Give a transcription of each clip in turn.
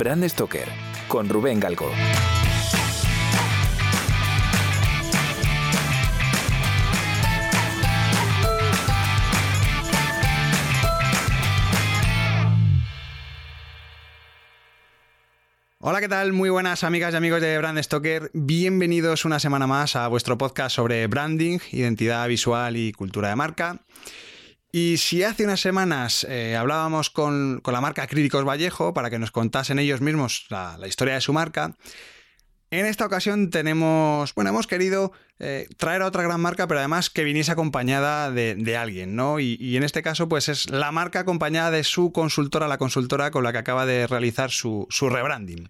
Brand Stoker con Rubén Galgo. Hola, ¿qué tal? Muy buenas amigas y amigos de Brand Stoker. Bienvenidos una semana más a vuestro podcast sobre branding, identidad visual y cultura de marca. Y si hace unas semanas eh, hablábamos con, la marca Críticos Vallejo para que nos contasen ellos mismos la, historia de su marca, en esta ocasión tenemos, bueno, hemos querido eh, traer a otra gran marca, pero además que viniese acompañada de, alguien, ¿no? Y, en este caso, pues es la marca acompañada de su consultora, la consultora con la que acaba de realizar su, rebranding.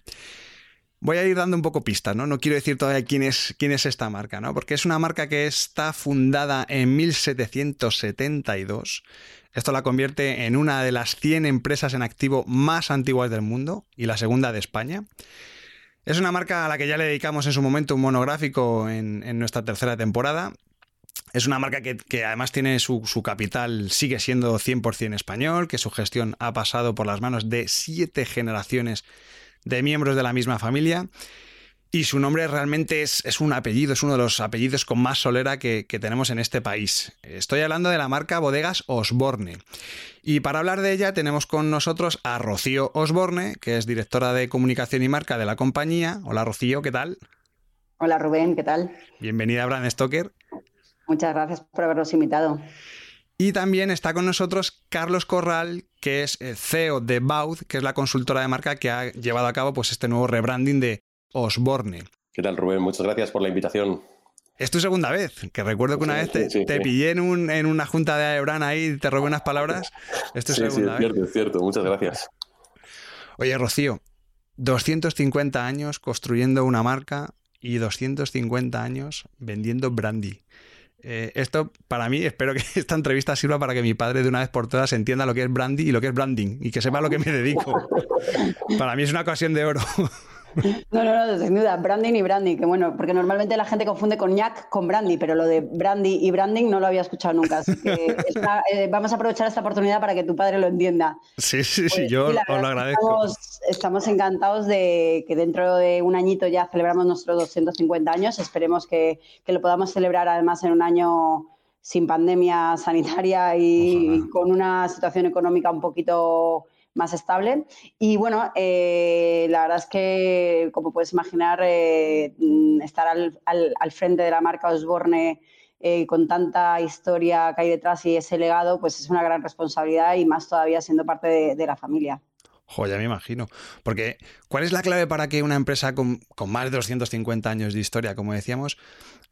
Voy a ir dando un poco pistas, ¿no? No quiero decir todavía quién es, quién es esta marca, ¿no? Porque es una marca que está fundada en 1772. Esto la convierte en una de las 100 empresas en activo más antiguas del mundo y la segunda de España. Es una marca a la que ya le dedicamos en su momento un monográfico en, nuestra tercera temporada. Es una marca que, además tiene su, su, capital, sigue siendo 100% español, que su gestión ha pasado por las manos de siete generaciones de miembros de la misma familia y su nombre realmente es, un apellido, es uno de los apellidos con más solera que, tenemos en este país. Estoy hablando de la marca Bodegas Osborne. Y para hablar de ella tenemos con nosotros a Rocío Osborne, que es directora de comunicación y marca de la compañía. Hola Rocío, ¿qué tal? Hola Rubén, ¿qué tal? Bienvenida a Brand Stoker. Muchas gracias por habernos invitado. Y también está con nosotros Carlos Corral, que es CEO de Baud, que es la consultora de marca que ha llevado a cabo pues, este nuevo rebranding de Osborne. ¿Qué tal, Rubén? Muchas gracias por la invitación. Es tu segunda vez, que recuerdo que una vez te, pillé en, una junta de Aebran ahí y te robé unas palabras. Esto es sí, segunda sí, es cierto, es cierto. Muchas gracias. Oye, Rocío, 250 años construyendo una marca y 250 años vendiendo brandy. Eh, esto, para mí, espero que esta entrevista sirva para que mi padre de una vez por todas entienda lo que es brandy y lo que es branding y que sepa a lo que me dedico. para mí es una ocasión de oro. No, no, no, sin duda, branding y branding, que bueno, porque normalmente la gente confunde con ñac con brandy, pero lo de brandy y branding no lo había escuchado nunca. Así que eh, vamos a aprovechar esta oportunidad para que tu padre lo entienda. Sí, sí, sí, pues yo os lo agradezco. Estamos, encantados de que dentro de un añito ya celebramos nuestros 250 años. Esperemos que, que lo podamos celebrar además en un año sin pandemia sanitaria y con una situación económica un poquito más estable. Y bueno, eh, la verdad es que, como puedes imaginar, eh, estar al, frente de la marca Osborne eh, con tanta historia que hay detrás y ese legado, pues es una gran responsabilidad y más todavía siendo parte de, la familia. Joya, me imagino. Porque, ¿cuál es la clave para que una empresa con, con, más de 250 años de historia, como decíamos,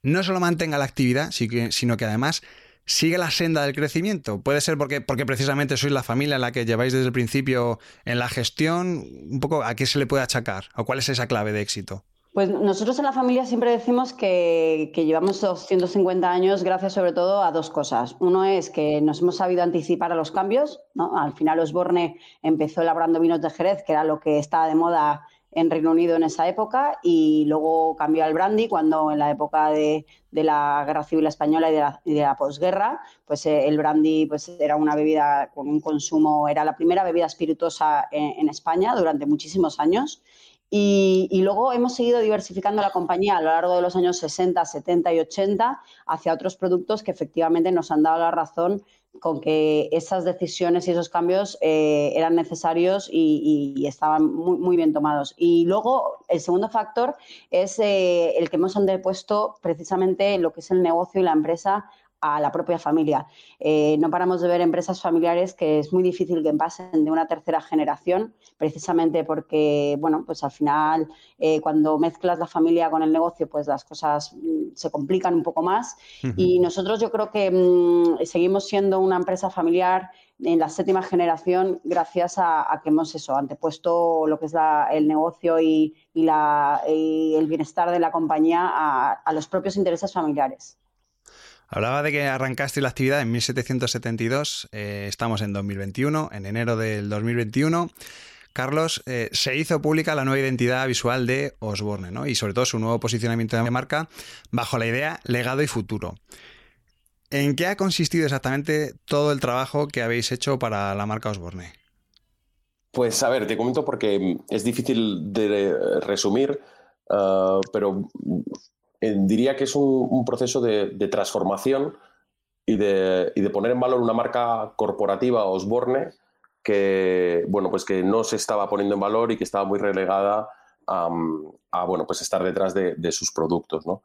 no solo mantenga la actividad, sino que además sigue la senda del crecimiento? Puede ser porque, porque precisamente sois la familia la que lleváis desde el principio en la gestión. Un poco, ¿a qué se le puede achacar? ¿O cuál es esa clave de éxito? Pues nosotros en la familia siempre decimos que, llevamos 250 años gracias sobre todo a dos cosas. Uno es que nos hemos sabido anticipar a los cambios. Al final Osborne empezó elaborando vinos de Jerez, que era lo que estaba de moda en Reino Unido en esa época y luego cambió al brandy cuando en la época de, la Guerra Civil Española y de la, posguerra, pues eh, el brandy pues, era una bebida con un consumo, era la primera bebida espirituosa en, España durante muchísimos años. Y, y, luego hemos seguido diversificando la compañía a lo largo de los años 60, 70 y 80 hacia otros productos que efectivamente nos han dado la razón con que esas decisiones y esos cambios eh, eran necesarios y, estaban muy, muy, bien tomados. Y luego, el segundo factor es eh, el que hemos antepuesto precisamente lo que es el negocio y la empresa a la propia familia. Eh, no paramos de ver empresas familiares que es muy difícil que pasen de una tercera generación, precisamente porque, bueno, pues al final eh, cuando mezclas la familia con el negocio, pues las cosas mm, se complican un poco más. Y nosotros yo creo que mm, seguimos siendo una empresa familiar en la séptima generación gracias a, que hemos eso, antepuesto lo que es el negocio y, el bienestar de la compañía a los propios intereses familiares. Hablaba de que arrancaste la actividad en 1772, eh, estamos en 2021, en enero del 2021. Carlos, eh, se hizo pública la nueva identidad visual de Osborne, ¿no? Y sobre todo su nuevo posicionamiento de marca bajo la idea legado y futuro. ¿En qué ha consistido exactamente todo el trabajo que habéis hecho para la marca Osborne? Pues a ver, te comento porque es difícil de resumir, ah, pero eh, diría que es un, proceso de, transformación y de, y de, poner en valor una marca corporativa Osborne que, bueno, pues que no se estaba poniendo en valor y que estaba muy relegada a, bueno, pues estar detrás de, sus productos. ¿no?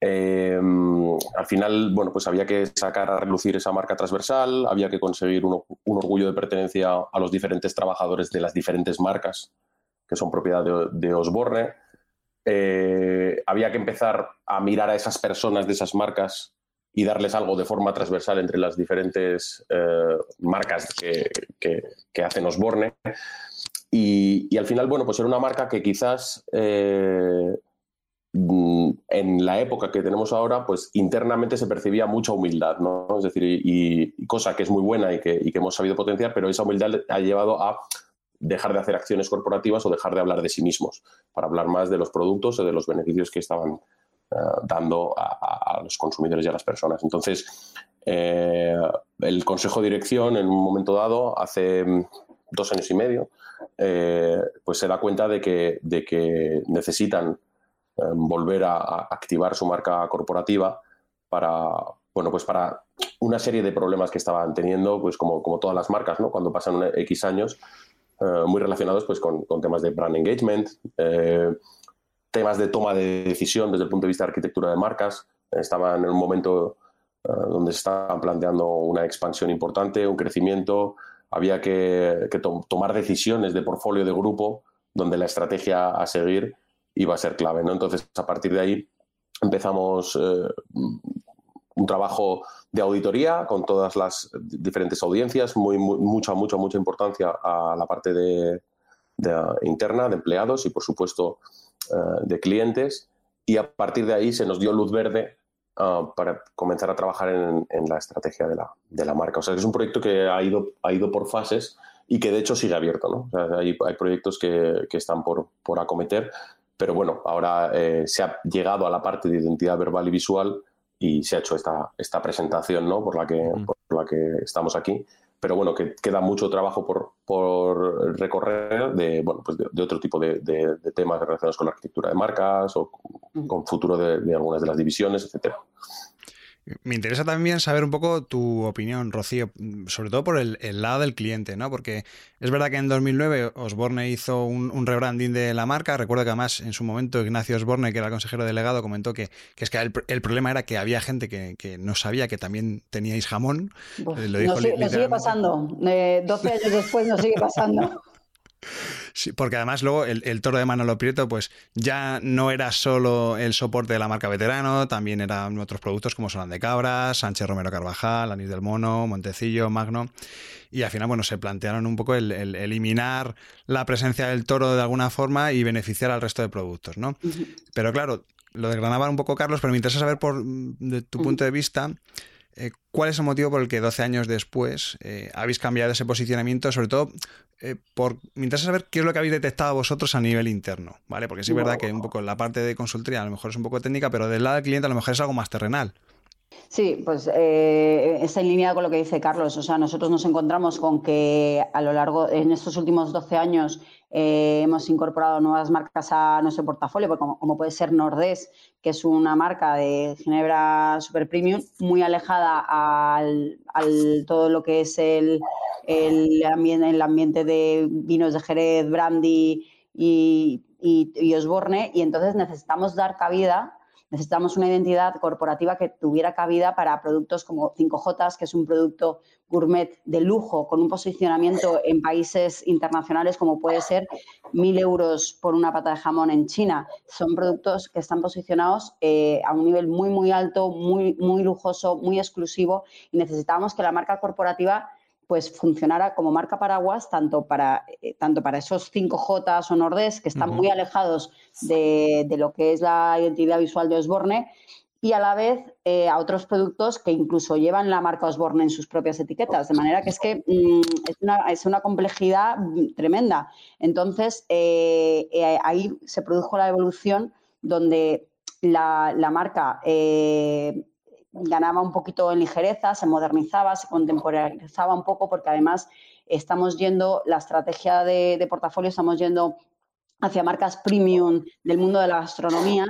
Em, al final, bueno, pues había que sacar a relucir esa marca transversal, había que conseguir un, orgullo de pertenencia a los diferentes trabajadores de las diferentes marcas que son propiedad de, Osborne. Eh, había que empezar a mirar a esas personas de esas marcas y darles algo de forma transversal entre las diferentes eh, marcas que, que, hacen Osborne. Y, al final, bueno, pues era una marca que quizás eh, mm, en la época que tenemos ahora, pues internamente se percibía mucha humildad, ¿no? Es decir, y, cosa que es muy buena y que, y que hemos sabido potenciar, pero esa humildad ha llevado a dejar de hacer acciones corporativas o dejar de hablar de sí mismos, para hablar más de los productos o de los beneficios que estaban eh, dando a, los consumidores y a las personas. Entonces, eh, el Consejo de Dirección, en un momento dado, hace mm, dos años y medio, eh, pues se da cuenta de que, de que necesitan volver a, activar su marca corporativa para, bueno, pues para una serie de problemas que estaban teniendo, pues como, como todas las marcas, ¿no? Cuando pasan X años, muy relacionados pues con, temas de brand engagement, temas de toma de decisión desde el punto de vista de arquitectura de marcas. Estaban en un momento eh, donde se estaba planteando una expansión importante, un crecimiento. Había que, tomar decisiones de portfolio de grupo donde la estrategia a seguir iba a ser clave. ¿no? Entonces, a partir de ahí empezamos eh, un trabajo de auditoría con todas las diferentes audiencias, muy, mucha, mucha, mucha importancia a la parte de, interna, de empleados y, por supuesto, eh, de clientes y a partir de ahí se nos dio luz verde ah, para comenzar a trabajar en, la estrategia de la, de la, marca. O sea, es un proyecto que ha ido, ha ido por fases y que de hecho sigue abierto. ¿no? hay, hay, proyectos que, que están por, por, acometer, pero bueno, ahora eh, se ha llegado a la parte de identidad verbal y visual y se ha hecho esta, esta presentación ¿no? por, la que, por la que estamos aquí pero bueno, que queda mucho trabajo por, por recorrer de, bueno, pues de, otro tipo de, de, temas relacionados con la arquitectura de marcas o con futuro de, algunas de las divisiones, etcétera. Me interesa también saber un poco tu opinión, Rocío, sobre todo por el, lado del cliente, ¿no? Porque es verdad que en 2009 Osborne hizo un, rebranding de la marca. Recuerdo que además en su momento Ignacio Osborne, que era el consejero delegado, comentó que, es que el, problema era que había gente que, no sabía que también teníais jamón. Eh, lo dijo nos, sigue pasando. 12 eh, años después nos sigue pasando. Sí, porque además luego el, toro de Manolo Prieto, pues ya no era solo el soporte de la marca veterano, también eran otros productos como Solán de Cabras, Sánchez Romero Carvajal, Anís del Mono, Montecillo, Magno. Y al final, bueno, se plantearon un poco el, eliminar la presencia del toro de alguna forma y beneficiar al resto de productos, ¿no? Pero claro, lo desgranaban un poco, Carlos, pero me interesa saber por de tu punto de vista eh, ¿Cuál es el motivo por el que 12 años después eh, habéis cambiado ese posicionamiento? Sobre todo, eh, por, me interesa saber qué es lo que habéis detectado vosotros a nivel interno, ¿vale? Porque sí es verdad que un poco la parte de consultoría a lo mejor es un poco técnica, pero del lado del cliente a lo mejor es algo más terrenal. Sí, pues eh, está en línea con lo que dice Carlos. O sea, nosotros nos encontramos con que a lo largo, en estos últimos 12 años, eh, hemos incorporado nuevas marcas a nuestro portafolio, como, puede ser Nordés, que es una marca de Ginebra Super Premium, muy alejada al, todo lo que es el, el, ambiente, el ambiente de vinos de Jerez, Brandy y, Osborne, y entonces necesitamos dar cabida necesitamos una identidad corporativa que tuviera cabida para productos como 5J, que es un producto gourmet de lujo con un posicionamiento en países internacionales como puede ser mil euros por una pata de jamón en China. Son productos que están posicionados eh, a un nivel muy, muy alto, muy, muy lujoso, muy exclusivo y necesitamos que la marca corporativa pues funcionara como marca paraguas tanto para, eh, tanto para esos 5J o Nordés que están muy alejados de, lo que es la identidad visual de Osborne y a la vez eh, a otros productos que incluso llevan la marca Osborne en sus propias etiquetas. De manera que es que mm, es, una, complejidad tremenda. Entonces, eh, ahí se produjo la evolución donde la, la marca ganaba un poquito en ligereza, se modernizaba, se contemporaneizaba un poco, porque además estamos yendo, la estrategia de portafolio, estamos yendo hacia marcas premium del mundo de la gastronomía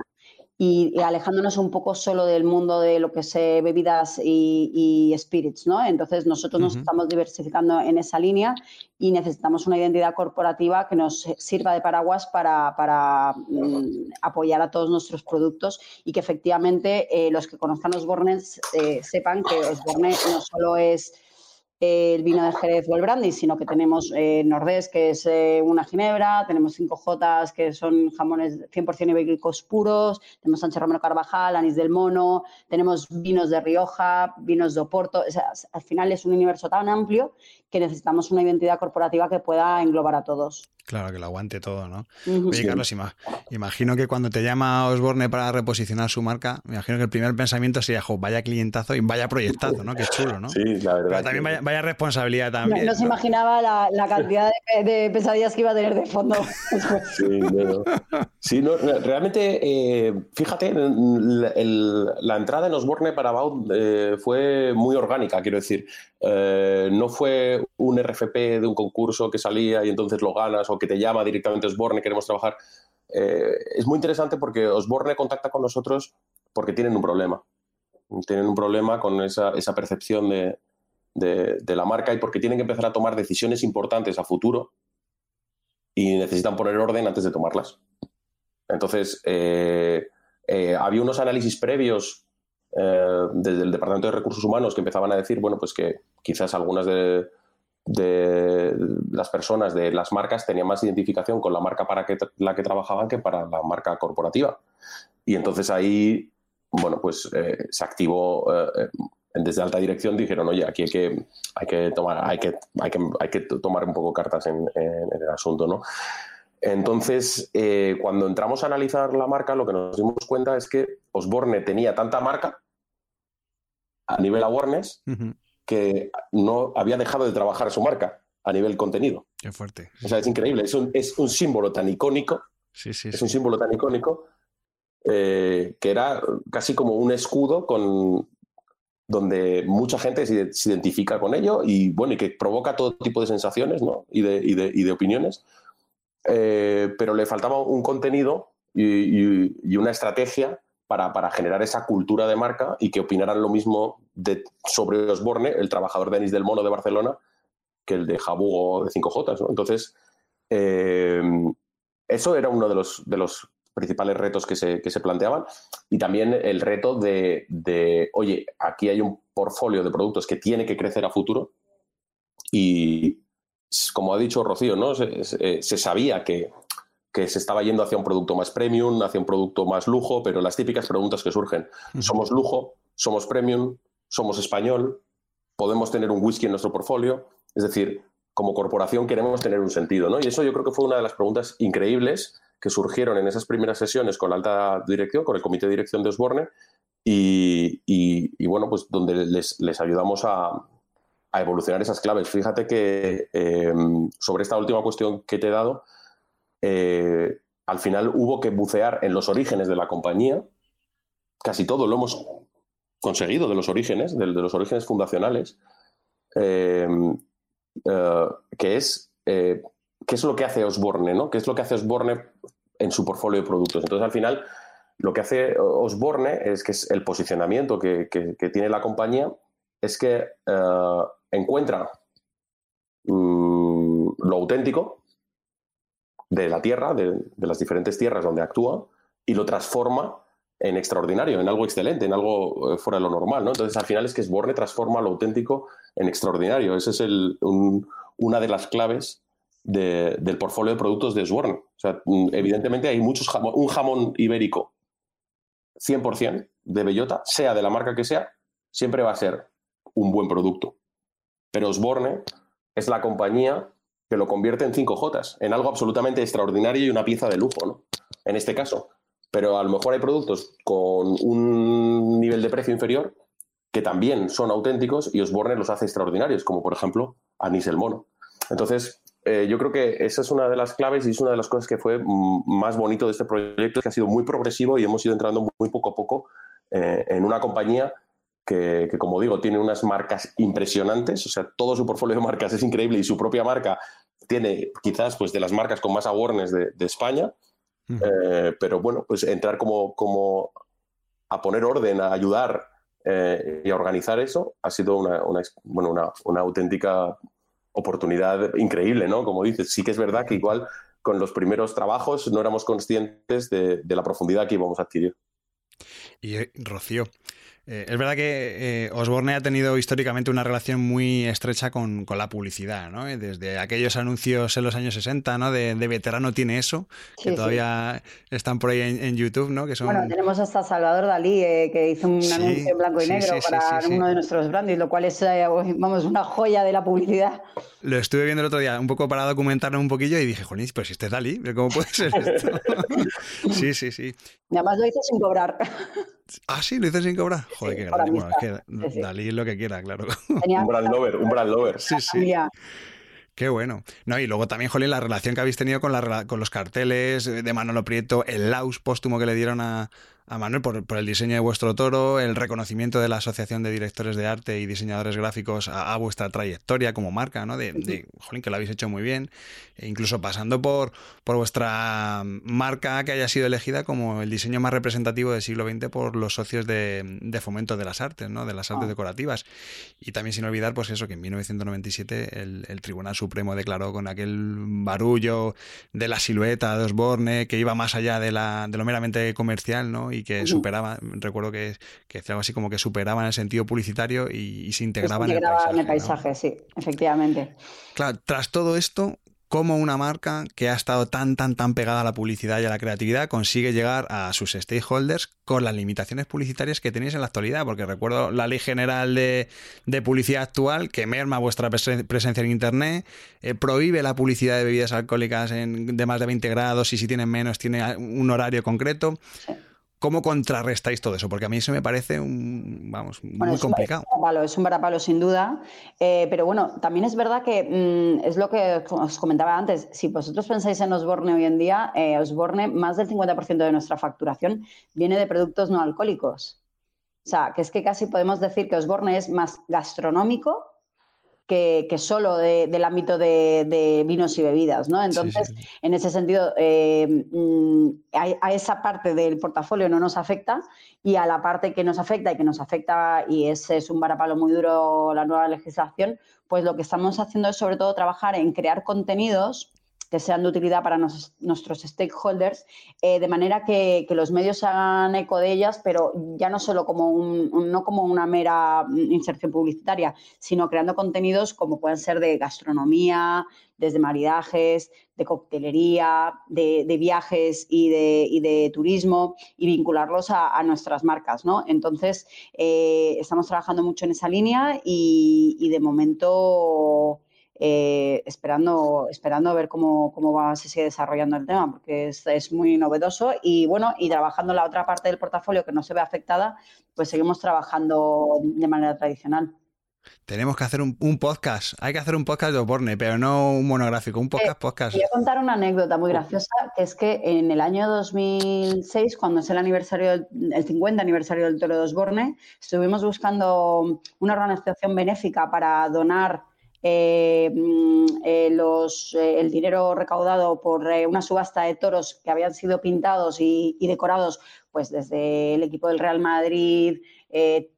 y, alejándonos un poco solo del mundo de lo que es bebidas y, spirits, ¿no? Entonces nosotros nos estamos diversificando en esa línea y necesitamos una identidad corporativa que nos sirva de paraguas para, mm, apoyar a todos nuestros productos y que efectivamente eh, los que conozcan Osborne eh, sepan que Osborne no solo es el vino de Jerez o el brandy, sino que tenemos eh, Nordés, que es eh, una ginebra, tenemos 5J, que son jamones 100% ibéricos puros, tenemos Sánchez Romero Carvajal, anís del mono, tenemos vinos de Rioja, vinos de Oporto. al final es un universo tan amplio que necesitamos una identidad corporativa que pueda englobar a todos. Claro, que lo aguante todo, ¿no? Oye, Carlos, imagino que cuando te llama Osborne para reposicionar su marca, me imagino que el primer pensamiento sería, jo, vaya clientazo y vaya proyectazo, ¿no? Qué chulo, ¿no? Sí, la verdad. Pero también vaya, responsabilidad también. No, se imaginaba la, cantidad de, pesadillas que iba a tener de fondo. sí, no, realmente, eh, fíjate, la entrada en Osborne para Baud eh, fue muy orgánica, quiero decir. Eh, no fue un RFP de un concurso que salía y entonces lo ganas o que te llama directamente Osborne, queremos trabajar. Eh, es muy interesante porque Osborne contacta con nosotros porque tienen un problema. Tienen un problema con esa, percepción de, la marca y porque tienen que empezar a tomar decisiones importantes a futuro y necesitan poner orden antes de tomarlas. Entonces, eh, había unos análisis previos eh, desde el Departamento de Recursos Humanos que empezaban a decir, bueno, pues que quizás algunas de, las personas de las marcas tenían más identificación con la marca para que, la que trabajaban que para la marca corporativa. Y entonces ahí, bueno, pues eh, se activó eh, desde alta dirección dijeron, oye, aquí hay que, hay que tomar, hay que, hay que, hay que tomar un poco cartas en, el asunto, ¿no? Entonces, cuando entramos a analizar la marca, lo que nos dimos cuenta es que Osborne tenía tanta marca a nivel awareness que no había dejado de trabajar su marca a nivel contenido. Qué fuerte. O sea, es increíble. Es un, es un símbolo tan icónico. Sí, sí, es un símbolo tan icónico eh, que era casi como un escudo con donde mucha gente se, identifica con ello y bueno, y que provoca todo tipo de sensaciones ¿no? y, de, y, de, y, de, opiniones. Eh, pero le faltaba un contenido y, una estrategia para, generar esa cultura de marca y que opinaran lo mismo de, sobre Osborne, el trabajador Denis del Mono de Barcelona, que el de Jabugo de 5J. Entonces, eh, eso era uno de los, principales retos que se, planteaban. Y también el reto de, oye, aquí hay un portfolio de productos que tiene que crecer a futuro. Y como ha dicho Rocío, ¿no? se sabía que, que se estaba yendo hacia un producto más premium, hacia un producto más lujo, pero las típicas preguntas que surgen, ¿somos lujo? ¿Somos premium? ¿Somos español? ¿Podemos tener un whisky en nuestro portfolio? Es decir, como corporación queremos tener un sentido, ¿no? Y eso yo creo que fue una de las preguntas increíbles que surgieron en esas primeras sesiones con la alta dirección, con el comité de dirección de Osborne, y, bueno, pues donde les, ayudamos a, evolucionar esas claves. Fíjate que eh, sobre esta última cuestión que te he dado, eh, al final hubo que bucear en los orígenes de la compañía. Casi todo lo hemos conseguido de los orígenes, de, los orígenes fundacionales, eh, eh, que es qué es lo que hace Osborne, ¿no? ¿Qué es lo que hace Osborne en su portfolio de productos? Entonces, al final, lo que hace Osborne es que es el posicionamiento que, tiene la compañía, es que encuentra mm, lo auténtico, de la tierra, de, las diferentes tierras donde actúa, y lo transforma en extraordinario, en algo excelente, en algo eh, fuera de lo normal. ¿no? Entonces, al final es que Sborne transforma lo auténtico en extraordinario. Esa es el, una de las claves del portfolio de productos de Sborne. O sea, mm, evidentemente hay muchos un jamón ibérico 100% de bellota, sea de la marca que sea, siempre va a ser un buen producto. Pero Sborne es la compañía que lo convierte en 5J, en algo absolutamente extraordinario y una pieza de lujo, ¿no? En este caso. Pero a lo mejor hay productos con un nivel de precio inferior que también son auténticos y Osborne los hace extraordinarios, como por ejemplo Anís el Mono. Entonces, eh, yo creo que esa es una de las claves y es una de las cosas que fue más bonito de este proyecto, que ha sido muy progresivo y hemos ido entrando muy poco a poco eh, en una compañía que, como digo, tiene unas marcas impresionantes, o sea, todo su portfolio de marcas es increíble y su propia marca tiene quizás pues de las marcas con más awareness de, España, eh, pero bueno, pues entrar como, como a poner orden, a ayudar eh, y a organizar eso ha sido una, bueno, una, auténtica oportunidad increíble, ¿no? Como dices, sí que es verdad que igual con los primeros trabajos no éramos conscientes de, de la profundidad que íbamos a adquirir. Y Rocío, eh, es verdad que eh, Osborne ha tenido históricamente una relación muy estrecha con, la publicidad, ¿no? Eh, desde aquellos anuncios en los años 60, ¿no? De, veterano tiene eso, que todavía están por ahí en, YouTube, ¿no? Que son... Bueno, tenemos hasta Salvador Dalí, que hizo un anuncio en blanco y negro para uno de nuestros brands, lo cual es, vamos, una joya de la publicidad. Lo estuve viendo el otro día, un poco para documentarlo un poquillo y dije, Jolín, pero si este es Dalí, ¿cómo puede ser esto? sí, sí, sí. Y además lo hizo sin cobrar. Ah, sí, lo hice sin cobrar. Joder, qué grande. Bueno, es que Dalí es lo que quiera, claro. un brand lover, un brand lover. Sí, sí. Qué bueno. No, y luego también, Jolín, la relación que habéis tenido con, la, con los carteles de Manolo Prieto, el Laus póstumo que le dieron a, a Manuel por, el diseño de vuestro toro, el reconocimiento de la Asociación de Directores de Arte y Diseñadores Gráficos a, vuestra trayectoria como marca, ¿no? De, jolín, que lo habéis hecho muy bien, e incluso pasando por, por vuestra marca que haya sido elegida como el diseño más representativo del siglo XX por los socios de, fomento de las artes, ¿no? De las artes ah. decorativas. Y también sin olvidar, pues eso, que en 1997 el, el Tribunal Supremo declaró con aquel barullo de la silueta de Osborne que iba más allá de, la, de lo meramente comercial, ¿no? y que superaba, recuerdo que, que algo así como que superaba en el sentido publicitario y, se integraba en el paisaje. en el paisaje, sí, efectivamente. Claro, tras todo esto, cómo una marca que ha estado tan, tan, tan pegada a la publicidad y a la creatividad consigue llegar a sus stakeholders con las limitaciones publicitarias que tenéis en la actualidad. Porque recuerdo la ley general de, publicidad actual que merma vuestra presencia en Internet, eh, prohíbe la publicidad de bebidas alcohólicas en, de más de 20 grados y si tienen menos tiene un horario concreto. ¿Cómo contrarrestáis todo eso? Porque a mí eso me parece un, vamos, muy complicado. Es un varapalo, sin duda. Eh, pero bueno, también es verdad que mm, es lo que os comentaba antes. Si vosotros pensáis en Osborne hoy en día, eh, Osborne, más del 50% de nuestra facturación viene de productos no alcohólicos. O sea, que es que casi podemos decir que Osborne es más gastronómico que, solo del ámbito de, vinos y bebidas, ¿no? Entonces, en ese sentido, eh, mm, a, esa parte del portafolio no nos afecta y a la parte que nos afecta y que nos afecta, y ese es un varapalo muy duro la nueva legislación, pues lo que estamos haciendo es sobre todo trabajar en crear contenidos que sean de utilidad para nuestros stakeholders, eh, de manera que, los medios hagan eco de ellas, pero ya no solo como, un, no como una mera inserción publicitaria, sino creando contenidos como pueden ser de gastronomía, desde maridajes, de coctelería, de, viajes y de, turismo y vincularlos a, nuestras marcas, ¿no? Entonces, eh, estamos trabajando mucho en esa línea y de momento eh, esperando, esperando a ver cómo, cómo va, se sigue desarrollando el tema, porque es, muy novedoso y bueno, y trabajando la otra parte del portafolio que no se ve afectada, pues seguimos trabajando de manera tradicional. Tenemos que hacer un, podcast. Hay que hacer un podcast de Oporne, pero no un monográfico, un podcast, podcast. Voy a contar una anécdota muy graciosa, que es que en el año 2006, cuando es el aniversario, el 50 aniversario del Toro de Osborne, estuvimos buscando una organización benéfica para donar eh, mm, eh, los, eh, el dinero recaudado por una subasta de toros que habían sido pintados y, decorados pues desde el equipo del Real Madrid,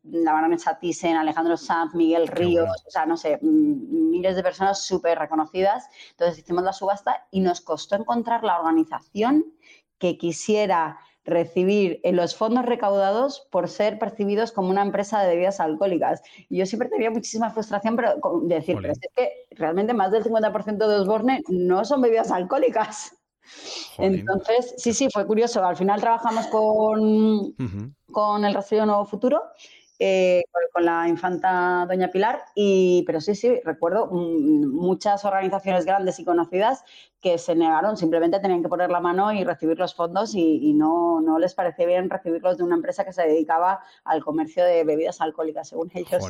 la baronesa Thyssen, Alejandro Sanz, Miguel Ríos, o sea, no sé, mm, miles de personas súper reconocidas. Entonces hicimos la subasta y nos costó encontrar la organización que quisiera recibir en los fondos recaudados por ser percibidos como una empresa de bebidas alcohólicas. Y yo siempre tenía muchísima frustración pero, de decir, pero es que realmente más del 50% de Osborne no son bebidas alcohólicas. Entonces, sí, sí, fue curioso. Al final trabajamos con, con el Rastrillo Nuevo Futuro eh, con la infanta Doña Pilar, y, pero sí, sí, recuerdo mm, muchas organizaciones grandes y conocidas que se negaron, simplemente tenían que poner la mano y recibir los fondos y, no, no, les parecía bien recibirlos de una empresa que se dedicaba al comercio de bebidas alcohólicas, según ellos.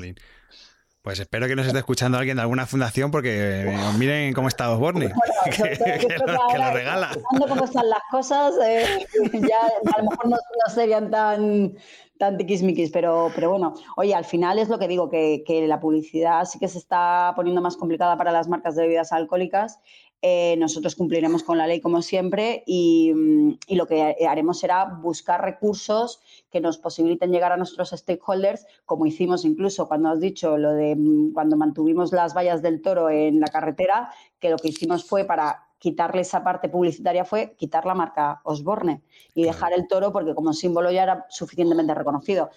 Pues espero que nos esté escuchando alguien de alguna fundación porque eh, miren cómo está Osborne, que, lo, regala. cómo están las cosas, eh, ya a lo mejor no, serían tan, tan tiquismiquis, pero, pero bueno, oye, al final es lo que digo, que, la publicidad sí que se está poniendo más complicada para las marcas de bebidas alcohólicas. Eh, nosotros cumpliremos con la ley como siempre mm, y, lo que haremos será buscar recursos que nos posibiliten llegar a nuestros stakeholders, como hicimos incluso cuando has dicho lo de mm, cuando mantuvimos las vallas del toro en la carretera, que lo que hicimos fue para quitarle esa parte publicitaria fue quitar la marca Osborne y dejar el toro porque como símbolo ya era suficientemente reconocido.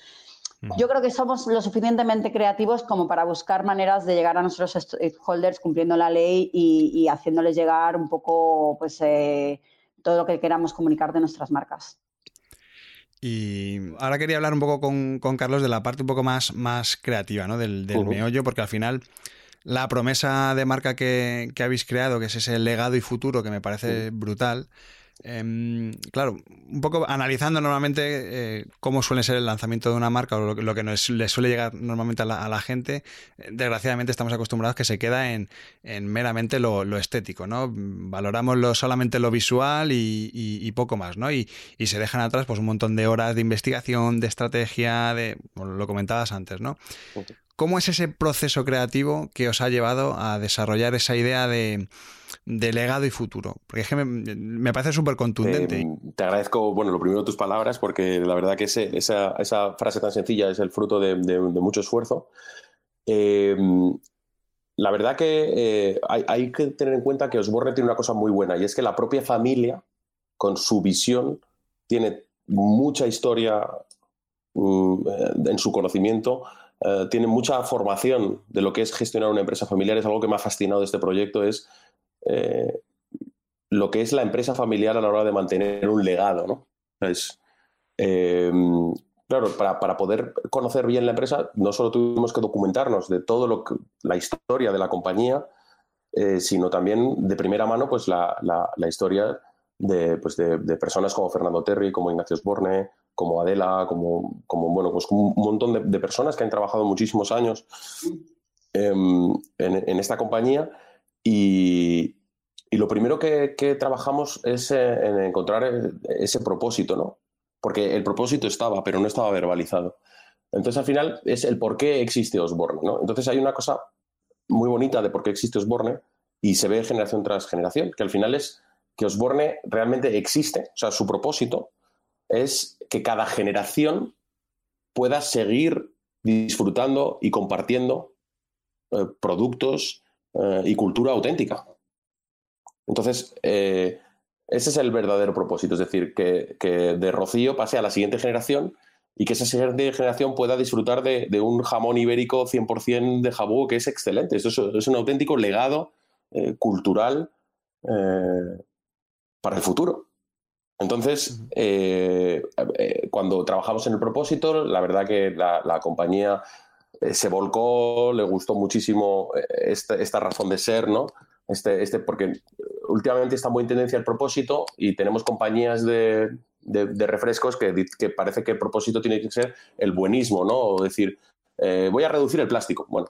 Yo creo que somos lo suficientemente creativos como para buscar maneras de llegar a nuestros stakeholders cumpliendo la ley y, haciéndoles llegar un poco pues, eh, todo lo que queramos comunicar de nuestras marcas. Y ahora quería hablar un poco con, Carlos de la parte un poco más, más creativa, ¿no? Del, meollo, porque al final la promesa de marca que, que, habéis creado, que es ese legado y futuro que me parece brutal, Em, claro, un poco analizando normalmente eh, cómo suele ser el lanzamiento de una marca o lo, que nos, le suele llegar normalmente a la, gente, desgraciadamente estamos acostumbrados que se queda en, meramente lo, estético, ¿no? Valoramos solamente lo visual y, poco más, ¿no? Y, se dejan atrás pues un montón de horas de investigación, de estrategia, de, lo comentabas antes, ¿no? ¿Cómo es ese proceso creativo que os ha llevado a desarrollar esa idea de, legado y futuro? Porque es que me, parece súper contundente. te agradezco, bueno, lo primero tus palabras, porque la verdad que esa, frase tan sencilla es el fruto de, mucho esfuerzo. Em, la verdad que eh, hay, que tener en cuenta que Osborne tiene una cosa muy buena y es que la propia familia, con su visión, tiene mucha historia mm, en su conocimiento eh, tiene mucha formación de lo que es gestionar una empresa familiar. Es algo que me ha fascinado de este proyecto, es eh, lo que es la empresa familiar a la hora de mantener un legado. ¿no? Eh, claro, para, poder conocer bien la empresa, no solo tuvimos que documentarnos de todo lo que, la historia de la compañía, sino también de primera mano pues, la, historia pues, de, de, personas como Fernando Terry, como Ignacio Sborne, como Adela, como, como bueno, pues un montón de, personas que han trabajado muchísimos años em, en, esta compañía y, lo primero que, trabajamos es en encontrar ese propósito, ¿no? Porque el propósito estaba, pero no estaba verbalizado. Entonces, al final, es el por qué existe Osborne, ¿no? Entonces, hay una cosa muy bonita de por qué existe Osborne y se ve generación tras generación, que al final es que Osborne realmente existe, o sea, su propósito es que cada generación pueda seguir disfrutando y compartiendo eh, productos eh, y cultura auténtica. Entonces, eh, ese es el verdadero propósito, es decir, que, de Rocío pase a la siguiente generación y que esa siguiente generación pueda disfrutar de, un jamón ibérico 100% de jabú, que es excelente. Esto es, un auténtico legado cultural para el futuro. Entonces, eh, eh, cuando trabajamos en el propósito, la verdad que la, compañía eh, se volcó, le gustó muchísimo esta, razón de ser, ¿no? Este, este, porque últimamente está muy en tendencia el propósito y tenemos compañías de, refrescos que, que, parece que el propósito tiene que ser el buenismo, ¿no? O decir, voy a reducir el plástico. Bueno,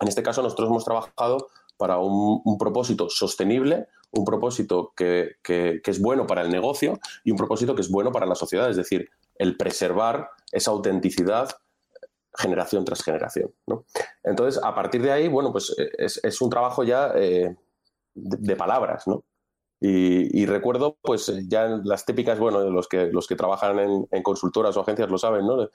en este caso nosotros hemos trabajado para un propósito sostenible, un propósito que, es bueno para el negocio y un propósito que es bueno para la sociedad, es decir, el preservar esa autenticidad generación tras generación. Entonces, a partir de ahí, bueno, pues eh, es, un trabajo ya eh, de, palabras, ¿no? Y, recuerdo, pues ya las típicas, bueno, los que, los que trabajan en, consultoras o agencias lo saben, ¿no?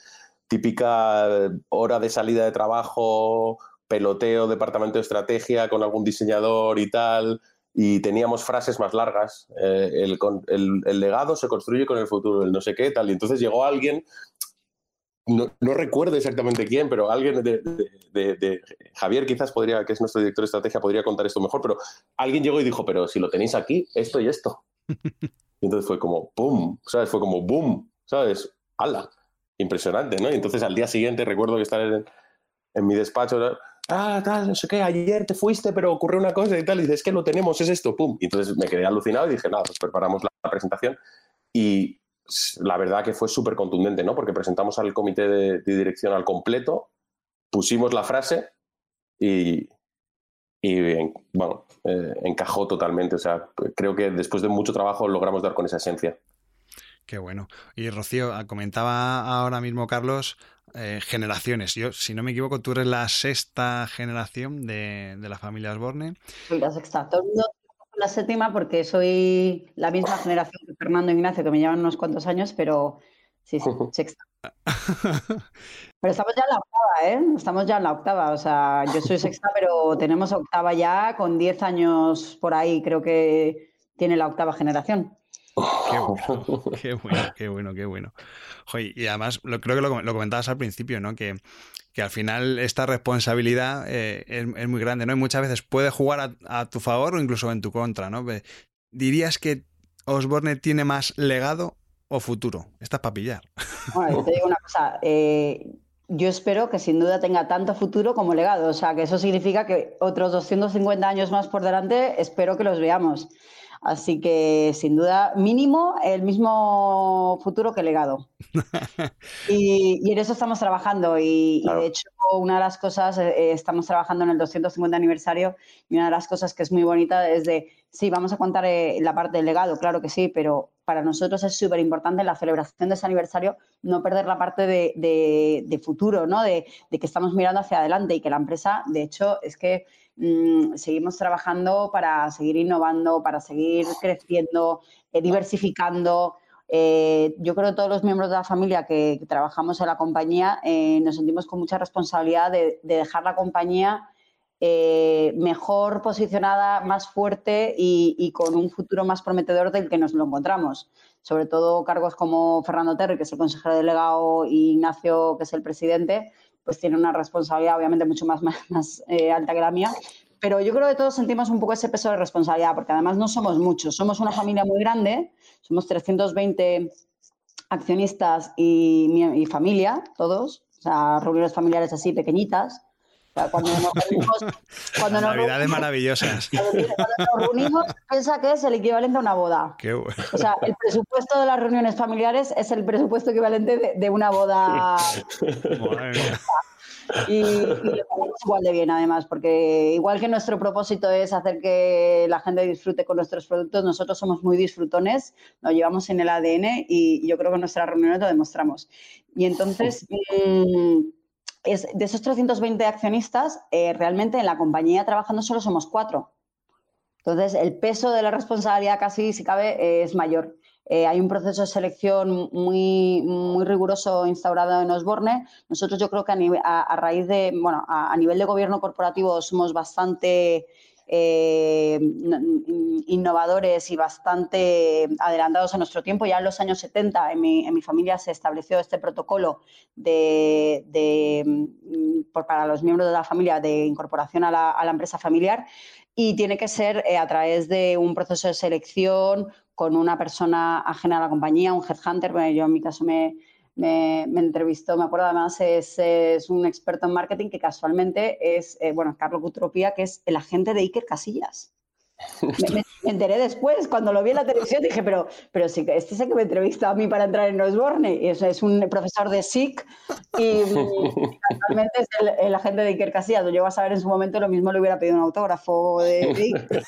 Típica hora de salida de trabajo, peloteo, departamento de estrategia con algún diseñador y tal, y teníamos frases más largas. Eh, el, legado se construye con el futuro, el no sé qué, tal. Y entonces llegó alguien, no, recuerdo exactamente quién, pero alguien de, Javier quizás podría, que es nuestro director de estrategia, podría contar esto mejor, pero alguien llegó y dijo, pero si lo tenéis aquí, esto y esto. Y entonces fue como, ¡pum! ¿Sabes? Fue como, ¡boom! ¿Sabes? ¡Hala! Impresionante, ¿no? Y entonces al día siguiente recuerdo que estar en, en mi despacho ah, tal, no sé qué, ayer te fuiste, pero ocurrió una cosa y tal, y dices, es que lo tenemos, es esto, pum. Y entonces me quedé alucinado y dije, nada, pues preparamos la presentación y la verdad que fue súper contundente, ¿no? Porque presentamos al comité de, dirección al completo, pusimos la frase y, bueno, eh, encajó totalmente. O sea, creo que después de mucho trabajo logramos dar con esa esencia. Qué bueno. Y Rocío, comentaba ahora mismo Carlos, eh, generaciones. Yo, si no me equivoco, tú eres la sexta generación de, la familia Osborne. Soy la sexta. Todo el mundo la séptima porque soy la misma generación que Fernando e Ignacio, que me llevan unos cuantos años, pero sí, sí, sexta. Pero estamos ya en la octava, ¿eh? Estamos ya en la octava. O sea, yo soy sexta, pero tenemos octava ya, con 10 años por ahí, creo que tiene la octava generación. Qué bueno, qué bueno, qué bueno, qué bueno. y además, lo, creo que lo, comentabas al principio, ¿no? Que, al final esta responsabilidad eh, es, muy grande, ¿no? Y muchas veces puede jugar a, tu favor o incluso en tu contra, ¿no? ¿Dirías que Osborne tiene más legado o futuro? Estás para pillar. Bueno, te digo una cosa. Eh, yo espero que sin duda tenga tanto futuro como legado. O sea, que eso significa que otros 250 años más por delante espero que los veamos. Así que, sin duda, mínimo el mismo futuro que legado. y, en eso estamos trabajando. Y, de hecho, una de las cosas, eh, estamos trabajando en el 250 aniversario y una de las cosas que es muy bonita es de, sí, vamos a contar eh, la parte del legado, claro que sí, pero para nosotros es súper importante en la celebración de ese aniversario no perder la parte de, futuro, ¿no? De, de que estamos mirando hacia adelante y que la empresa, de hecho, es que Mm, seguimos trabajando para seguir innovando, para seguir creciendo, eh, diversificando. Eh, yo creo que todos los miembros de la familia que, trabajamos en la compañía eh, nos sentimos con mucha responsabilidad de, dejar la compañía mejor posicionada, más fuerte y, con un futuro más prometedor del que nos lo encontramos. Sobre todo cargos como Fernando Terry, que es el consejero delegado, y Ignacio, que es el presidente, pues tiene una responsabilidad obviamente mucho más, más, eh, alta que la mía. Pero yo creo que todos sentimos un poco ese peso de responsabilidad, porque además no somos muchos, somos una familia muy grande, somos 320 accionistas y, y familia, todos, o sea, reuniones familiares así pequeñitas, cuando nos reunimos, cuando Navidades maravillosas. Cuando, nos reunimos, piensa que es el equivalente a una boda. Qué bueno. O sea, el presupuesto de las reuniones familiares es el presupuesto equivalente de, una boda. Y, y igual de bien, además, porque igual que nuestro propósito es hacer que la gente disfrute con nuestros productos, nosotros somos muy disfrutones, lo llevamos en el ADN y yo creo que en nuestras reuniones lo demostramos. Y entonces, de esos 320 accionistas, eh, realmente en la compañía trabajando solo somos cuatro. Entonces, el peso de la responsabilidad casi, si cabe, es mayor. Eh, hay un proceso de selección muy, muy riguroso instaurado en Osborne. Nosotros yo creo que a, raíz de, bueno, a, nivel de gobierno corporativo somos bastante eh, innovadores y bastante adelantados a nuestro tiempo. Ya en los años 70 en mi, familia se estableció este protocolo de, mm, para los miembros de la familia de incorporación a la, empresa familiar y tiene que ser eh, a través de un proceso de selección con una persona ajena a la compañía, un headhunter. Bueno, yo en mi caso me, me, entrevistó, me acuerdo además, es, es, un experto en marketing que casualmente es, eh, bueno, Carlos Gutropía, que es el agente de Iker Casillas. Me, enteré después, cuando lo vi en la televisión, dije, pero, pero sí, este es el que me entrevista a mí para entrar en Osborne. Y eso es un profesor de SIC y, actualmente es el, agente de Iker Casillas. Lo llego a saber en su momento, lo mismo le hubiera pedido un autógrafo de, Iker.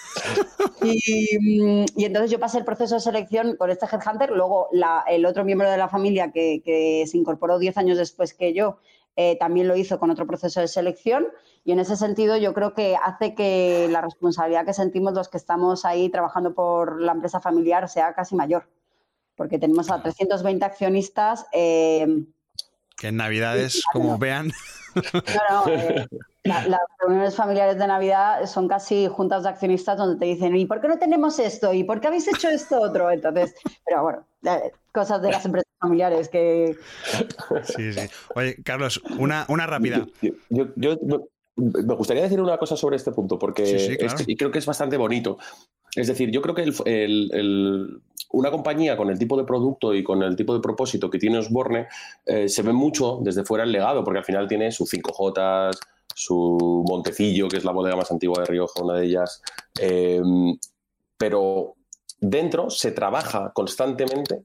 Y, entonces yo pasé el proceso de selección con este headhunter. Luego el otro miembro de la familia que, que se incorporó 10 años después que yo, eh, también lo hizo con otro proceso de selección y en ese sentido yo creo que hace que la responsabilidad que sentimos los que estamos ahí trabajando por la empresa familiar sea casi mayor, porque tenemos a 320 accionistas. Eh, que en Navidades, como vean. Eh, las reuniones familiares de Navidad son casi juntas de accionistas donde te dicen, ¿y por qué no tenemos esto? ¿Y por qué habéis hecho esto otro? Entonces, pero bueno, cosas de las empresas familiares que... Sí, sí. Oye, Carlos, una, una rápida. Yo, me gustaría decir una cosa sobre este punto, porque y creo que es bastante bonito. Es decir, yo creo que una compañía con el tipo de producto y con el tipo de propósito que tiene Osborne eh, se ve mucho desde fuera el legado, porque al final tiene sus 5J, su Montecillo, que es la bodega más antigua de Rioja, una de ellas. Eh, pero dentro se trabaja constantemente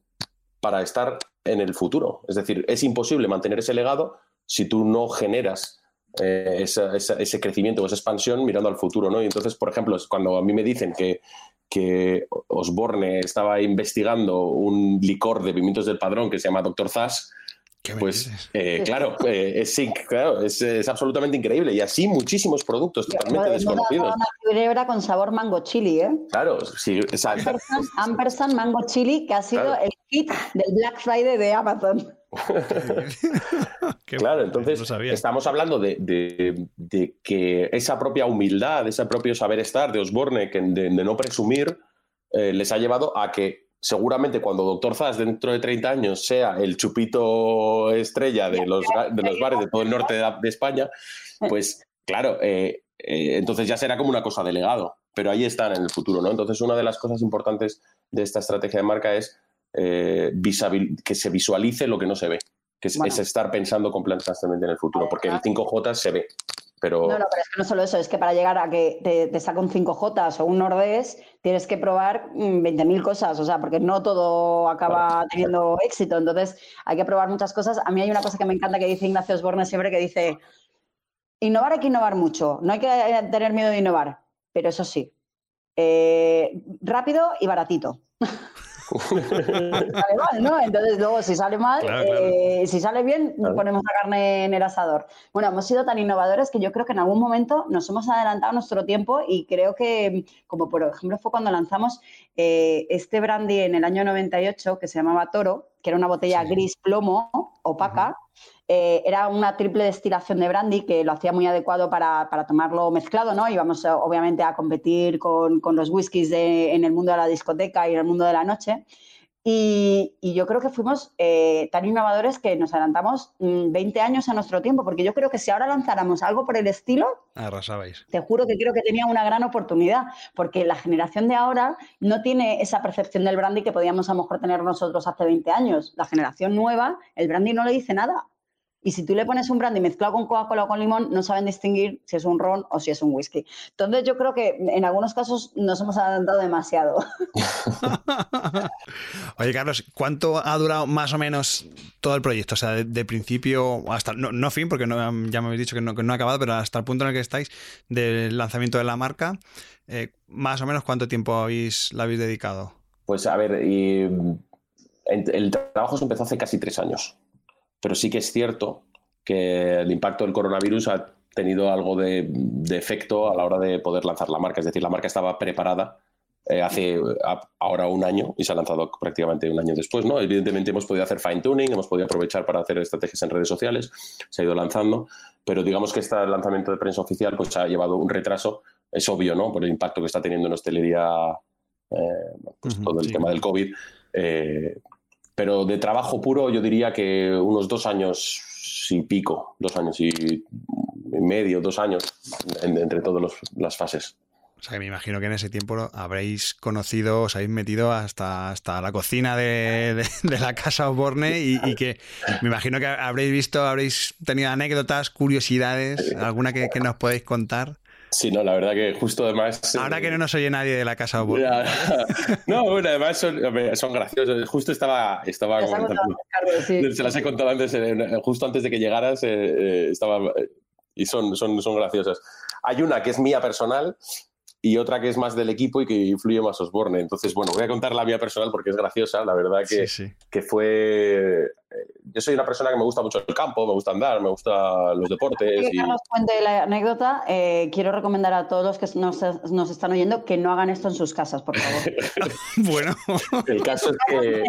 para estar en el futuro. Es decir, es imposible mantener ese legado si tú no generas eh, ese crecimiento o esa expansión mirando al futuro, ¿no? Y entonces, por ejemplo, cuando a mí me dicen que, que Osborne estaba investigando un licor de pimientos del padrón que se llama Dr. Zas, pues eh, claro, eh, es, claro es, absolutamente increíble. Y así muchísimos productos totalmente desconocidos. Una con sabor mango chili, ¿eh? Claro, sí. Ampersand, mango chili, que ha sido el del Black Friday de Amazon. claro, entonces estamos hablando de, que esa propia humildad, ese propio saber estar de Osborne, que de, no presumir, eh, les ha llevado a que seguramente cuando Doctor Zas dentro de 30 años sea el chupito estrella de los, de los bares de todo el norte de, España, pues claro, eh, eh, entonces ya será como una cosa de legado, pero ahí están en el futuro, ¿no? Entonces una de las cosas importantes de esta estrategia de marca es eh, que se visualice lo que no se ve, que es, estar pensando completamente en el futuro, porque el 5J se ve. Pero... No, no, pero es que no solo eso, es que para llegar a que te, te saca un 5J o un Nordés, tienes que probar 20.000 mm, cosas, o sea, porque no todo acaba teniendo éxito, entonces hay que probar muchas cosas. A mí hay una cosa que me encanta que dice Ignacio Osborne siempre, que dice, innovar hay que innovar mucho, no hay que tener miedo de innovar, pero eso sí, eh, rápido y baratito. sale mal, ¿no? Entonces luego si sale mal, eh, si sale bien, ponemos la carne en el asador. Bueno, hemos sido tan innovadores que yo creo que en algún momento nos hemos adelantado nuestro tiempo y creo que, como por ejemplo fue cuando lanzamos eh, este brandy en el año 98 que se llamaba Toro, que era una botella gris plomo, opaca, eh, era una triple destilación de brandy que lo hacía muy adecuado para, tomarlo mezclado, ¿no? Íbamos obviamente a competir con, los whiskies en el mundo de la discoteca y en el mundo de la noche. Y, yo creo que fuimos eh, tan innovadores que nos adelantamos 20 mm, años a nuestro tiempo, porque yo creo que si ahora lanzáramos algo por el estilo, arrasabais. Te juro que creo que tenía una gran oportunidad, porque la generación de ahora no tiene esa percepción del brandy que podíamos a lo mejor tener nosotros hace 20 años. La generación nueva, el brandy no le dice nada. Y si tú le pones un brandy mezclado con Coca-Cola o con limón, no saben distinguir si es un ron o si es un whisky. Entonces yo creo que en algunos casos nos hemos adelantado demasiado. Oye, Carlos, ¿cuánto ha durado más o menos todo el proyecto? O sea, de, principio hasta, no, fin, porque no, ya me habéis dicho que no, ha acabado, pero hasta el punto en el que estáis del lanzamiento de la marca, eh, más o menos cuánto tiempo habéis, la habéis dedicado. Pues a ver, el trabajo se empezó hace casi tres años pero sí que es cierto que el impacto del coronavirus ha tenido algo de, efecto a la hora de poder lanzar la marca. Es decir, la marca estaba preparada eh, hace ahora un año y se ha lanzado prácticamente un año después. ¿no? Evidentemente hemos podido hacer fine tuning, hemos podido aprovechar para hacer estrategias en redes sociales, se ha ido lanzando, pero digamos que este lanzamiento de prensa oficial pues ha llevado un retraso, es obvio, ¿no? Por el impacto que está teniendo en hostelería eh, pues, todo el tema del COVID. Eh, pero de trabajo puro yo diría que unos dos años y pico, dos años y medio, dos años entre todas las fases. O sea, que me imagino que en ese tiempo habréis conocido, os habéis metido hasta, hasta la cocina de, la casa Osborne y, y, que me imagino que habréis visto, habréis tenido anécdotas, curiosidades, alguna que, que nos podéis contar. Sí, no, la verdad que justo además. Ahora que no nos oye nadie de la casa No, bueno, además son, son, graciosos. Justo estaba. estaba Se las he contado antes, eh, justo antes de que llegaras. Eh, eh, estaba, y son, son, son graciosas. Hay una que es mía personal, y otra que es más del equipo y que influye más Osborne. Entonces, bueno, voy a contar la mía personal porque es graciosa. La verdad que, que fue. Yo soy una persona que me gusta mucho el campo, me gusta andar, me gusta los deportes. Que cuente la anécdota, eh, quiero recomendar a todos los que nos, nos, están oyendo que no hagan esto en sus casas, por favor. bueno, el caso es que.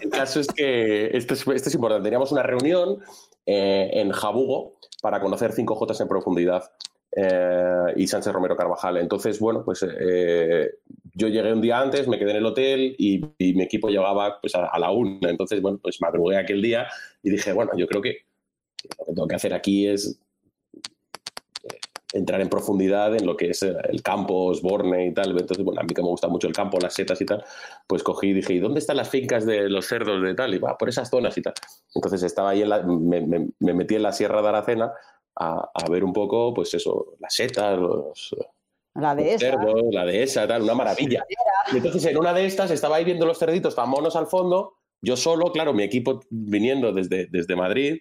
El caso es que esto es, esto es importante. Teníamos una reunión eh, en Jabugo para conocer 5J en profundidad. Eh, y Sánchez Romero Carvajal. Entonces, bueno, pues eh, yo llegué un día antes, me quedé en el hotel y, mi equipo llegaba pues, a, la una. Entonces, bueno, pues madrugué aquel día y dije, bueno, yo creo que lo que tengo que hacer aquí es eh, entrar en profundidad en lo que es el campo, Osborne y tal. Entonces, bueno, a mí que me gusta mucho el campo, las setas y tal, pues cogí y dije, ¿y dónde están las fincas de los cerdos de tal? Y va, por esas zonas y tal. Entonces estaba ahí, en la, me, me metí en la Sierra de Aracena a, ver un poco, pues eso, las setas, los, la dehesa. Cerdos, la dehesa, tal, una maravilla. Y entonces en una de estas estaba ahí viendo los cerditos tan monos al fondo, yo solo, claro, mi equipo viniendo desde, desde Madrid,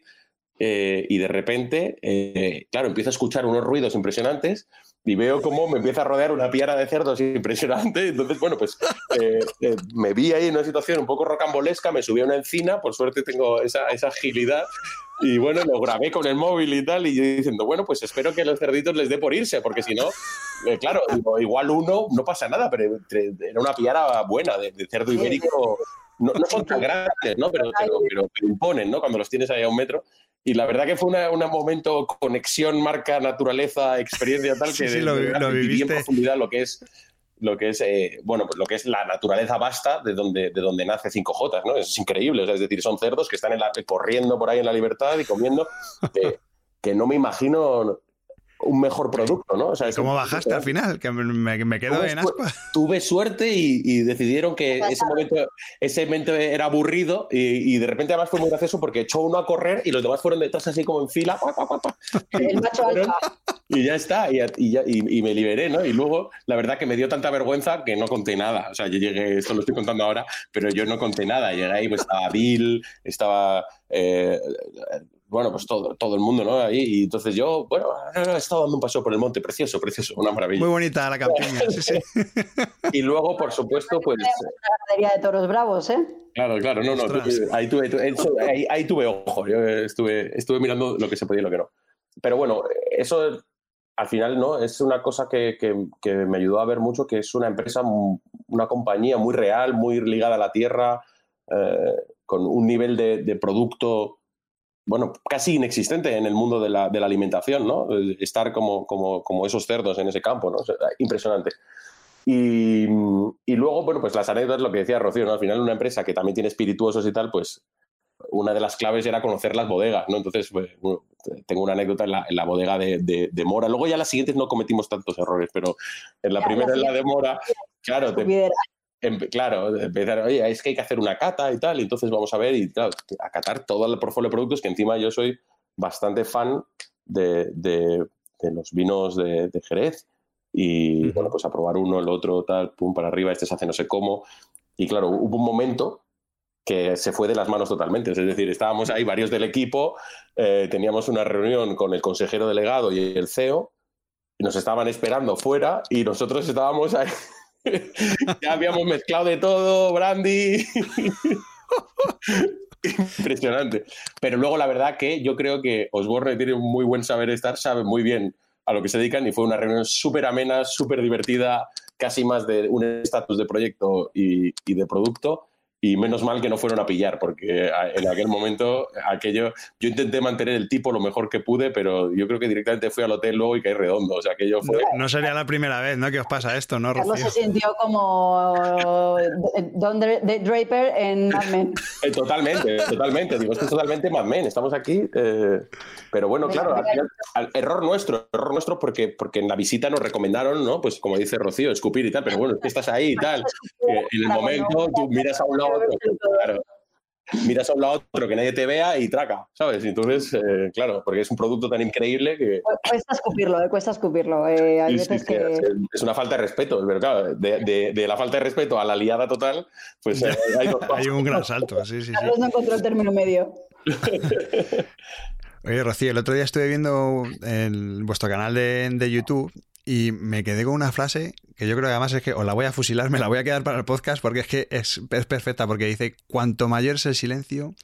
eh, y de repente, eh, claro, empiezo a escuchar unos ruidos impresionantes y veo cómo me empieza a rodear una piara de cerdos impresionante. Entonces, bueno, pues eh, me vi ahí en una situación un poco rocambolesca, me subí a una encina, por suerte tengo esa, esa agilidad. Y bueno, lo grabé con el móvil y tal, y yo diciendo, bueno, pues espero que a los cerditos les dé por irse, porque si no, claro, igual uno no pasa nada, pero era una piara buena de, cerdo ibérico. No, no, son tan grandes, ¿no? Pero, pero, pero, imponen, ¿no? Cuando los tienes ahí a un metro. Y la verdad que fue un momento conexión, marca, naturaleza, experiencia tal que sí, lo, viví en profundidad lo que es lo que es eh, bueno pues lo que es la naturaleza vasta de donde de donde nace 5J, ¿no? Es increíble, es decir, son cerdos que están corriendo por ahí en la libertad y comiendo que no me imagino un mejor producto, ¿no? O sea, ¿Cómo bajaste al final? Que me, quedo en aspa. Tuve suerte y, decidieron que ese momento, ese momento era aburrido y, de repente además fue muy gracioso porque echó uno a correr y los demás fueron detrás así como en fila. El macho alfa. Y ya está, y, y, me liberé, ¿no? Y luego, la verdad que me dio tanta vergüenza que no conté nada. O sea, yo llegué, esto lo estoy contando ahora, pero yo no conté nada. Llegué ahí, pues estaba Bill, estaba eh, bueno, pues todo, todo el mundo, ¿no? Ahí, y entonces yo, bueno, he estado dando un paseo por el monte, precioso, precioso, una maravilla. Muy bonita la campiña, sí, sí. y luego, por supuesto, pues... La de toros bravos, ¿eh? Claro, claro, no, no, ahí tuve, ahí, tuve ojo, yo estuve, estuve mirando lo que se podía y lo que no. Pero bueno, eso al final, ¿no? Es una cosa que, que, me ayudó a ver mucho, que es una empresa, una compañía muy real, muy ligada a la tierra, eh, con un nivel de, de producto bueno, casi inexistente en el mundo de la, de la alimentación, ¿no? Estar como, como, como, esos cerdos en ese campo, ¿no? impresionante. Y, y, luego, bueno, pues las anécdotas, lo que decía Rocío, ¿no? Al final una empresa que también tiene espirituosos y tal, pues una de las claves era conocer las bodegas, ¿no? Entonces, pues, tengo una anécdota en la, en la bodega de, de, Mora. Luego ya las siguientes no cometimos tantos errores, pero en la primera, en la de Mora, claro, te, claro, empezar, oye, es que hay que hacer una cata y tal, y entonces vamos a ver y claro, acatar todo el portfolio de productos, que encima yo soy bastante fan de, de, los vinos de, Jerez, y bueno, pues a probar uno, el otro, tal, pum, para arriba, este se hace no sé cómo, y claro, hubo un momento que se fue de las manos totalmente, es decir, estábamos ahí varios del equipo, eh, teníamos una reunión con el consejero delegado y el CEO, y nos estaban esperando fuera y nosotros estábamos ahí ya habíamos mezclado de todo, brandy. Impresionante. Pero luego la verdad que yo creo que Osborne tiene un muy buen saber estar, sabe muy bien a lo que se dedican y fue una reunión súper amena, súper divertida, casi más de un estatus de proyecto y, y de producto y menos mal que no fueron a pillar, porque en aquel momento aquello, yo intenté mantener el tipo lo mejor que pude, pero yo creo que directamente fui al hotel luego y caí redondo, o sea, aquello fue... No sería la primera vez, ¿no? Que os pasa esto, ¿no, Rocío? se sintió como Don Draper en Mad Men. Eh, totalmente, totalmente, digo, esto es totalmente Mad Men, estamos aquí, eh, pero bueno, claro, error nuestro, error nuestro porque, porque en la visita nos recomendaron, ¿no? Pues como dice Rocío, escupir y tal, pero bueno, es que estás ahí y tal, en el momento tú miras a un lado claro. Miras a un lado otro que nadie te vea y traca, ¿sabes? Y entonces, eh, claro, porque es un producto tan increíble que... Cuesta escupirlo, eh, cuesta escupirlo. Eh, hay veces que... Es una falta de respeto, pero claro, de, de, la falta de respeto a la liada total, pues hay, hay, un gran salto, sí, sí. Carlos no encontró el término medio. Oye, Rocío, el otro día estuve viendo en vuestro canal de, de YouTube y me quedé con una frase que yo creo que además es que os la voy a fusilar, me la voy a quedar para el podcast porque es que es, perfecta, porque dice, cuanto mayor es el silencio,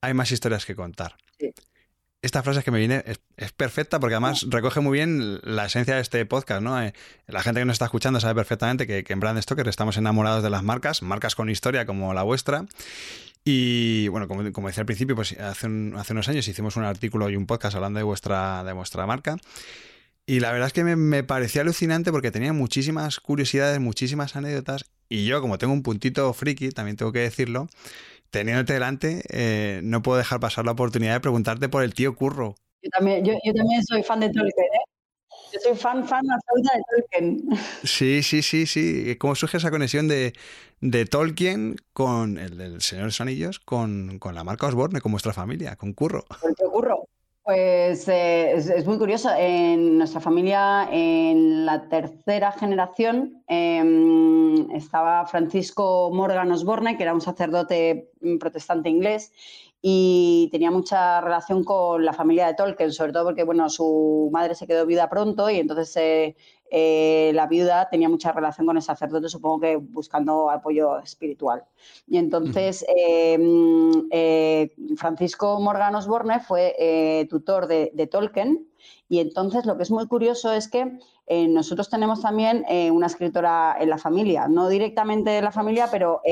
hay más historias que contar. Esta frase que me viene es, perfecta porque además recoge muy bien la esencia de este podcast, ¿no? Eh, la gente que nos está escuchando sabe perfectamente que, en Brand Stoker estamos enamorados de las marcas, marcas con historia como la vuestra. Y bueno, como, como decía al principio, pues hace, hace unos años hicimos un artículo y un podcast hablando de vuestra, de vuestra marca. Y la verdad es que me, parecía alucinante porque tenía muchísimas curiosidades, muchísimas anécdotas. Y yo, como tengo un puntito friki, también tengo que decirlo, teniéndote delante, eh, no puedo dejar pasar la oportunidad de preguntarte por el tío Curro. Yo también, yo, también soy fan de Tolkien, ¿eh? Yo soy fan, fan absoluta de Tolkien. Sí, sí, sí, sí. ¿Cómo surge esa conexión de, Tolkien con el, el Señor de los Anillos, con, con, la marca Osborne, con vuestra familia, con Curro? Con el tío Curro. Pues eh, es, muy curioso. En nuestra familia, en la tercera generación, em, estaba Francisco Morgan Osborne, que era un sacerdote protestante inglés, y tenía mucha relación con la familia de Tolkien, sobre todo porque bueno, su madre se quedó viuda pronto y entonces eh, eh, la viuda tenía mucha relación con el sacerdote, supongo que buscando apoyo espiritual. Y entonces em, eh, Francisco Morgan Osborne fue tutor de, de, Tolkien. Y entonces lo que es muy curioso es que nosotros tenemos también una escritora en la familia, no directamente de la familia, pero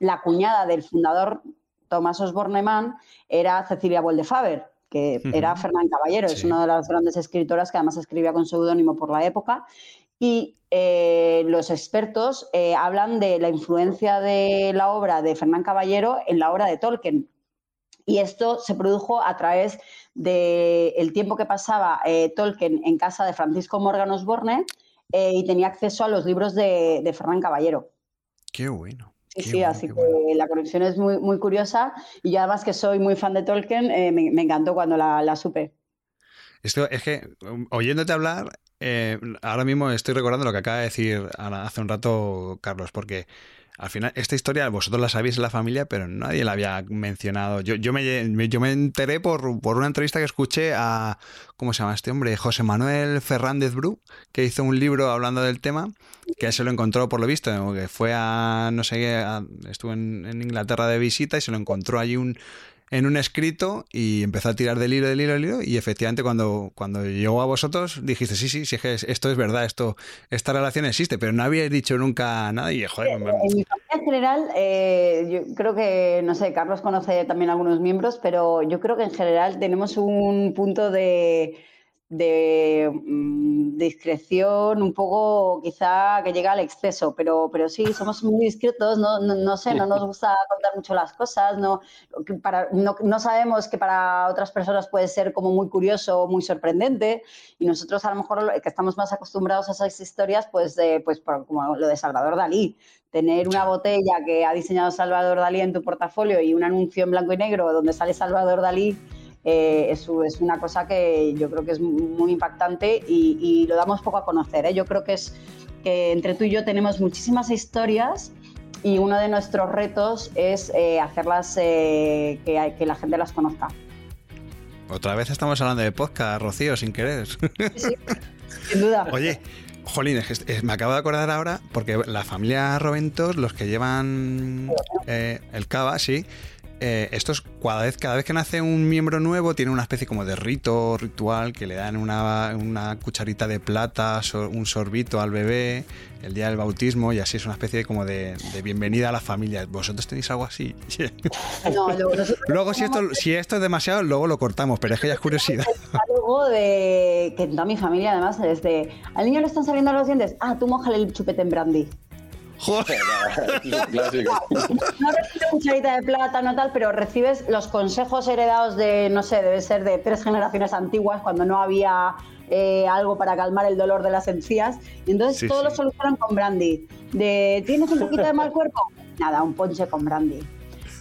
la cuñada del fundador Tomás Osborne Mann era Cecilia Boldefaber, que era Fernán Caballero, es una de las grandes escritoras que además escribía con seudónimo por la época. Y eh, los expertos eh, hablan de la influencia de la obra de Fernán Caballero en la obra de Tolkien. Y esto se produjo a través del tiempo que pasaba eh, Tolkien en casa de Francisco Morgan Osborne y tenía acceso a los libros de, de Fernán Caballero. Qué bueno. Sí, sí, así que la conexión es muy, muy curiosa y además que soy muy fan de Tolkien, eh, me, encantó cuando la, supe. Esto es que, um, oyéndote hablar, eh, ahora mismo estoy recordando lo que acaba de decir hace un rato Carlos, porque al final, esta historia vosotros la sabéis en la familia, pero nadie la había mencionado. Yo, yo, me, yo me enteré por, una entrevista que escuché a, ¿cómo se llama este hombre? José Manuel Fernández Bru, que hizo un libro hablando del tema, que se lo encontró por lo visto, que fue a, no sé qué, estuvo en Inglaterra de visita y se lo encontró allí un en un escrito y empezó a tirar del hilo, del hilo, del hilo y efectivamente cuando, cuando llegó a vosotros dijiste, sí, sí, sí, esto es verdad, esto, esta relación existe, pero no habíais dicho nunca nada y joder... En mi familia en general, eh, yo creo que, no sé, Carlos conoce también algunos miembros, pero yo creo que en general tenemos un punto de de mm, discreción, un poco quizá que llega al exceso, pero, pero sí, somos muy discretos, no, no, sé, no nos gusta contar mucho las cosas, no, para, no, sabemos que para otras personas puede ser como muy curioso, muy sorprendente, y nosotros a lo mejor que estamos más acostumbrados a esas historias, pues, pues como lo de Salvador Dalí, tener una botella que ha diseñado Salvador Dalí en tu portafolio y un anuncio en blanco y negro donde sale Salvador Dalí eh, es, una cosa que yo creo que es muy impactante y, lo damos poco a conocer. ¿eh? Yo creo que es que entre tú y yo tenemos muchísimas historias y uno de nuestros retos es eh, hacerlas que, que, la gente las conozca. Otra vez estamos hablando de podcast, Rocío, sin querer. Sí, sin duda. Oye, Jolín, me acabo de acordar ahora, porque la familia Roventos, los que llevan el cava, sí, eh, estos, cada vez, cada vez que nace un miembro nuevo, tiene una especie como de rito, ritual, que le dan una, cucharita de plata, un sorbito al bebé, el día del bautismo, y así es una especie como de, bienvenida a la familia. ¿Vosotros tenéis algo así? No, luego, si, esto, si esto es demasiado, luego lo cortamos, pero es que ya es curiosidad. Algo de que toda mi familia, además, es de, al niño le están saliendo los dientes, ah, tú mojale el chupete en brandy. Joder. no recibes cucharita de plátano tal, pero recibes los consejos heredados de, no sé, debe ser de tres generaciones antiguas, cuando no había eh, algo para calmar el dolor de las encías. Y entonces todos lo solucionan con brandy. De, ¿tienes un poquito de mal cuerpo? Nada, un ponche con brandy.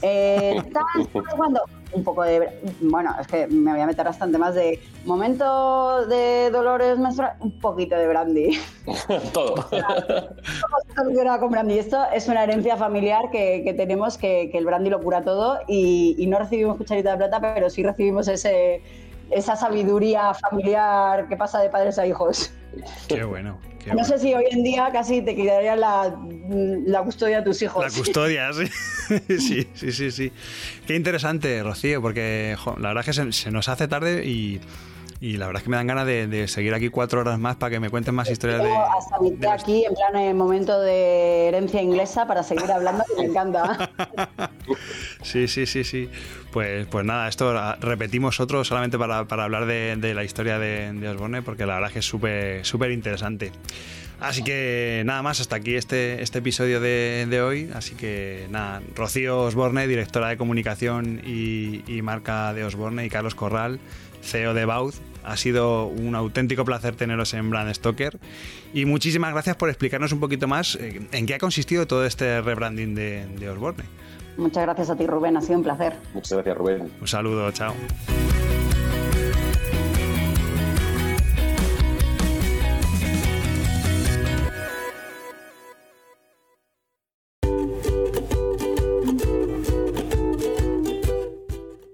Eh, cuando un poco de. Bueno, es que me voy a meter bastante más de momento de dolores menstruales, un poquito de brandy. Todo. todo con brandy. Esto es una herencia familiar que, tenemos, que, el brandy lo cura todo y, y no recibimos cucharita de plata, pero sí recibimos ese esa sabiduría familiar que pasa de padres a hijos. Qué bueno. no sé si hoy en día casi te quedaría la, la custodia de tus hijos. La custodia, sí. sí, sí, sí, sí. Qué interesante, Rocío, porque la verdad es que se nos hace tarde y y la verdad es que me dan ganas de, seguir aquí cuatro horas más para que me cuenten más historias de. Hasta aquí en plan en momento de herencia inglesa para seguir hablando, que me encanta. sí, sí, sí, sí. Pues, pues nada, esto repetimos otro solamente para, hablar de, la historia de, Osborne, porque la verdad es que es súper súper interesante. Así que nada más, hasta aquí este, este episodio de, hoy. Así que nada, Rocío Osborne, directora de comunicación y, y marca de Osborne, y Carlos Corral, CEO de Baud, ha sido un auténtico placer teneros en Brand Stoker y muchísimas gracias por explicarnos un poquito más eh, en qué ha consistido todo este rebranding de, de Osborne. Muchas gracias a ti, Rubén. Ha sido un placer. Muchas gracias, Rubén. Un saludo. Chao.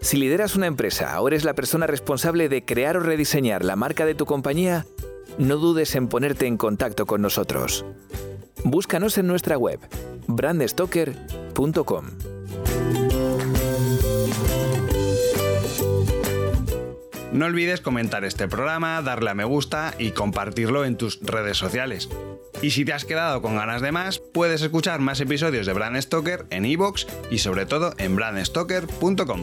Si lideras una empresa o eres la persona responsable de crear o rediseñar la marca de tu compañía, no dudes en ponerte en contacto con nosotros. Búscanos en nuestra web, brandstoker.com. No olvides comentar este programa, darle a me gusta y compartirlo en tus redes sociales. Y si te has quedado con ganas de más, puedes escuchar más episodios de Brand Stoker en iVoox y sobre todo en brandstoker.com.